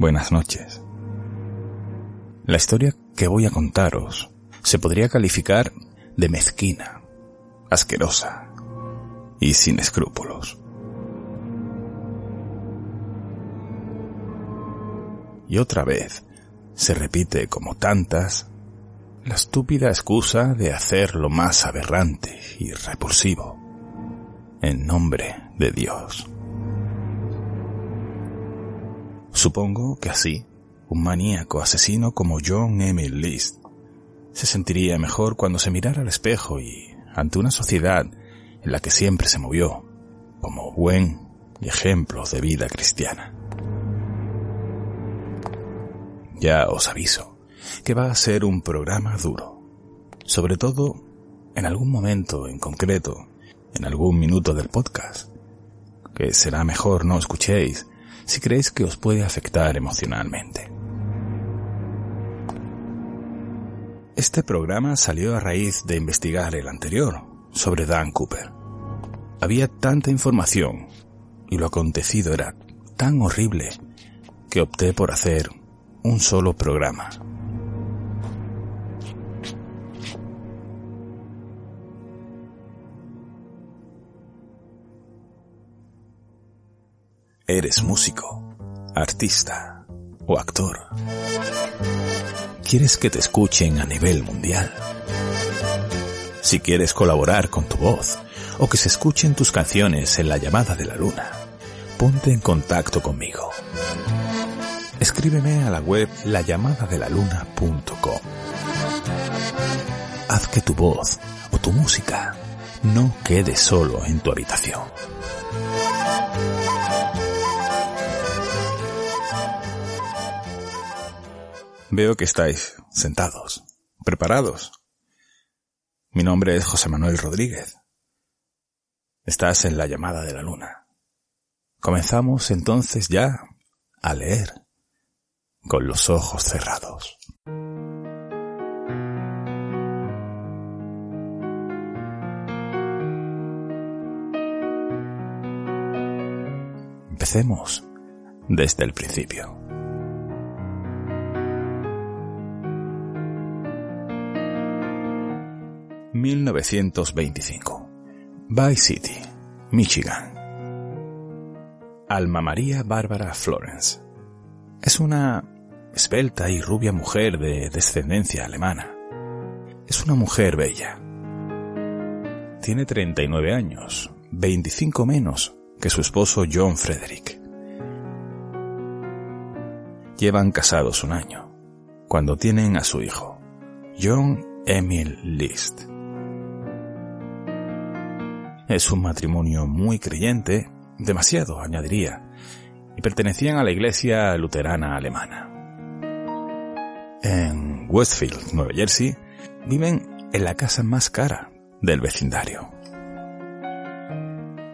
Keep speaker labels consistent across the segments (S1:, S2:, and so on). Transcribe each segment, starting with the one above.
S1: Buenas noches. La historia que voy a contaros se podría calificar de mezquina, asquerosa y sin escrúpulos. Y otra vez se repite como tantas la estúpida excusa de hacer lo más aberrante y repulsivo en nombre de Dios. Supongo que así, un maníaco asesino como John Emil List se sentiría mejor cuando se mirara al espejo y ante una sociedad en la que siempre se movió como buen ejemplo de vida cristiana. Ya os aviso que va a ser un programa duro, sobre todo en algún momento en concreto, en algún minuto del podcast, que será mejor no escuchéis si creéis que os puede afectar emocionalmente. Este programa salió a raíz de investigar el anterior, sobre Dan Cooper. Había tanta información y lo acontecido era tan horrible que opté por hacer un solo programa. Eres músico, artista o actor. ¿Quieres que te escuchen a nivel mundial? Si quieres colaborar con tu voz o que se escuchen tus canciones en la llamada de la luna, ponte en contacto conmigo. Escríbeme a la web layamadelaluna.com. Haz que tu voz o tu música no quede solo en tu habitación. Veo que estáis sentados, preparados. Mi nombre es José Manuel Rodríguez. Estás en la llamada de la luna. Comenzamos entonces ya a leer con los ojos cerrados. Empecemos desde el principio. 1925. Bay City, Michigan. Alma María Bárbara Florence. Es una esbelta y rubia mujer de descendencia alemana. Es una mujer bella. Tiene 39 años, 25 menos que su esposo John Frederick. Llevan casados un año, cuando tienen a su hijo, John Emil List. Es un matrimonio muy creyente, demasiado, añadiría, y pertenecían a la iglesia luterana alemana. En Westfield, Nueva Jersey, viven en la casa más cara del vecindario.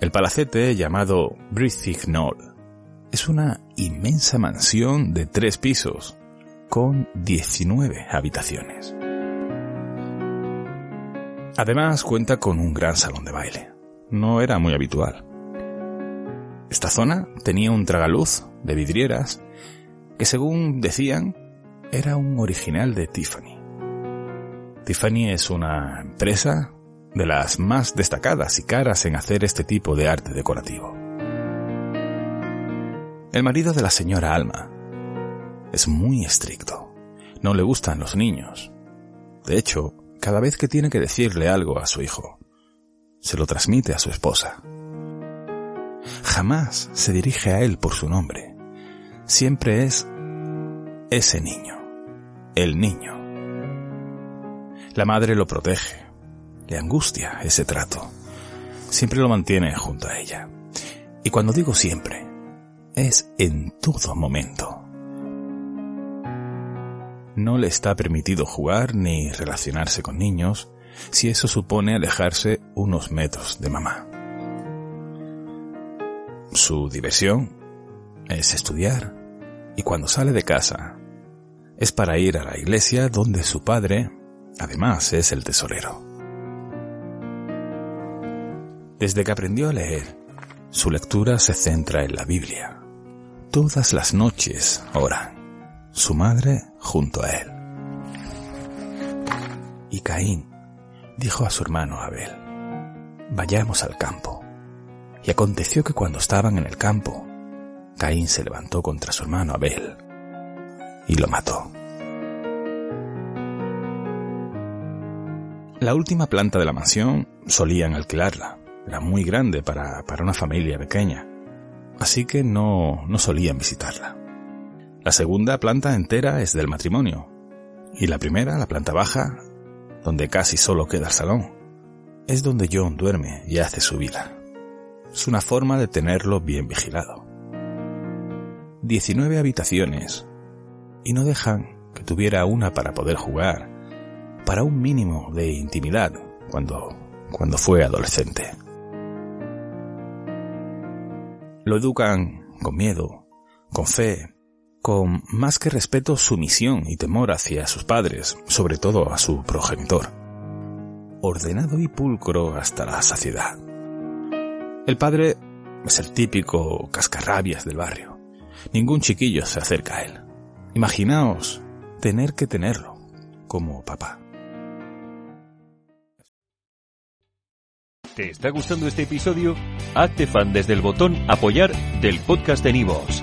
S1: El palacete llamado Knoll es una inmensa mansión de tres pisos con 19 habitaciones. Además cuenta con un gran salón de baile no era muy habitual. Esta zona tenía un tragaluz de vidrieras que según decían era un original de Tiffany. Tiffany es una empresa de las más destacadas y caras en hacer este tipo de arte decorativo. El marido de la señora Alma es muy estricto. No le gustan los niños. De hecho, cada vez que tiene que decirle algo a su hijo, se lo transmite a su esposa. Jamás se dirige a él por su nombre. Siempre es ese niño, el niño. La madre lo protege, le angustia ese trato. siempre lo mantiene junto a ella. Y cuando digo siempre, es en todo momento. No le está permitido jugar ni relacionarse con niños si eso supone alejarse unos metros de mamá. Su diversión es estudiar y cuando sale de casa es para ir a la iglesia donde su padre, además, es el tesorero. Desde que aprendió a leer, su lectura se centra en la Biblia. Todas las noches ora, su madre junto a él. Y Caín dijo a su hermano Abel, vayamos al campo. Y aconteció que cuando estaban en el campo, Caín se levantó contra su hermano Abel y lo mató. La última planta de la mansión solían alquilarla. Era muy grande para, para una familia pequeña. Así que no, no solían visitarla. La segunda planta entera es del matrimonio. Y la primera, la planta baja, donde casi solo queda el salón, es donde John duerme y hace su vida. Es una forma de tenerlo bien vigilado. 19 habitaciones y no dejan que tuviera una para poder jugar, para un mínimo de intimidad cuando, cuando fue adolescente. Lo educan con miedo, con fe, con más que respeto, sumisión y temor hacia sus padres, sobre todo a su progenitor. Ordenado y pulcro hasta la saciedad. El padre es el típico cascarrabias del barrio. Ningún chiquillo se acerca a él. Imaginaos tener que tenerlo como papá.
S2: ¿Te está gustando este episodio? Hazte fan desde el botón apoyar del podcast de Nivos.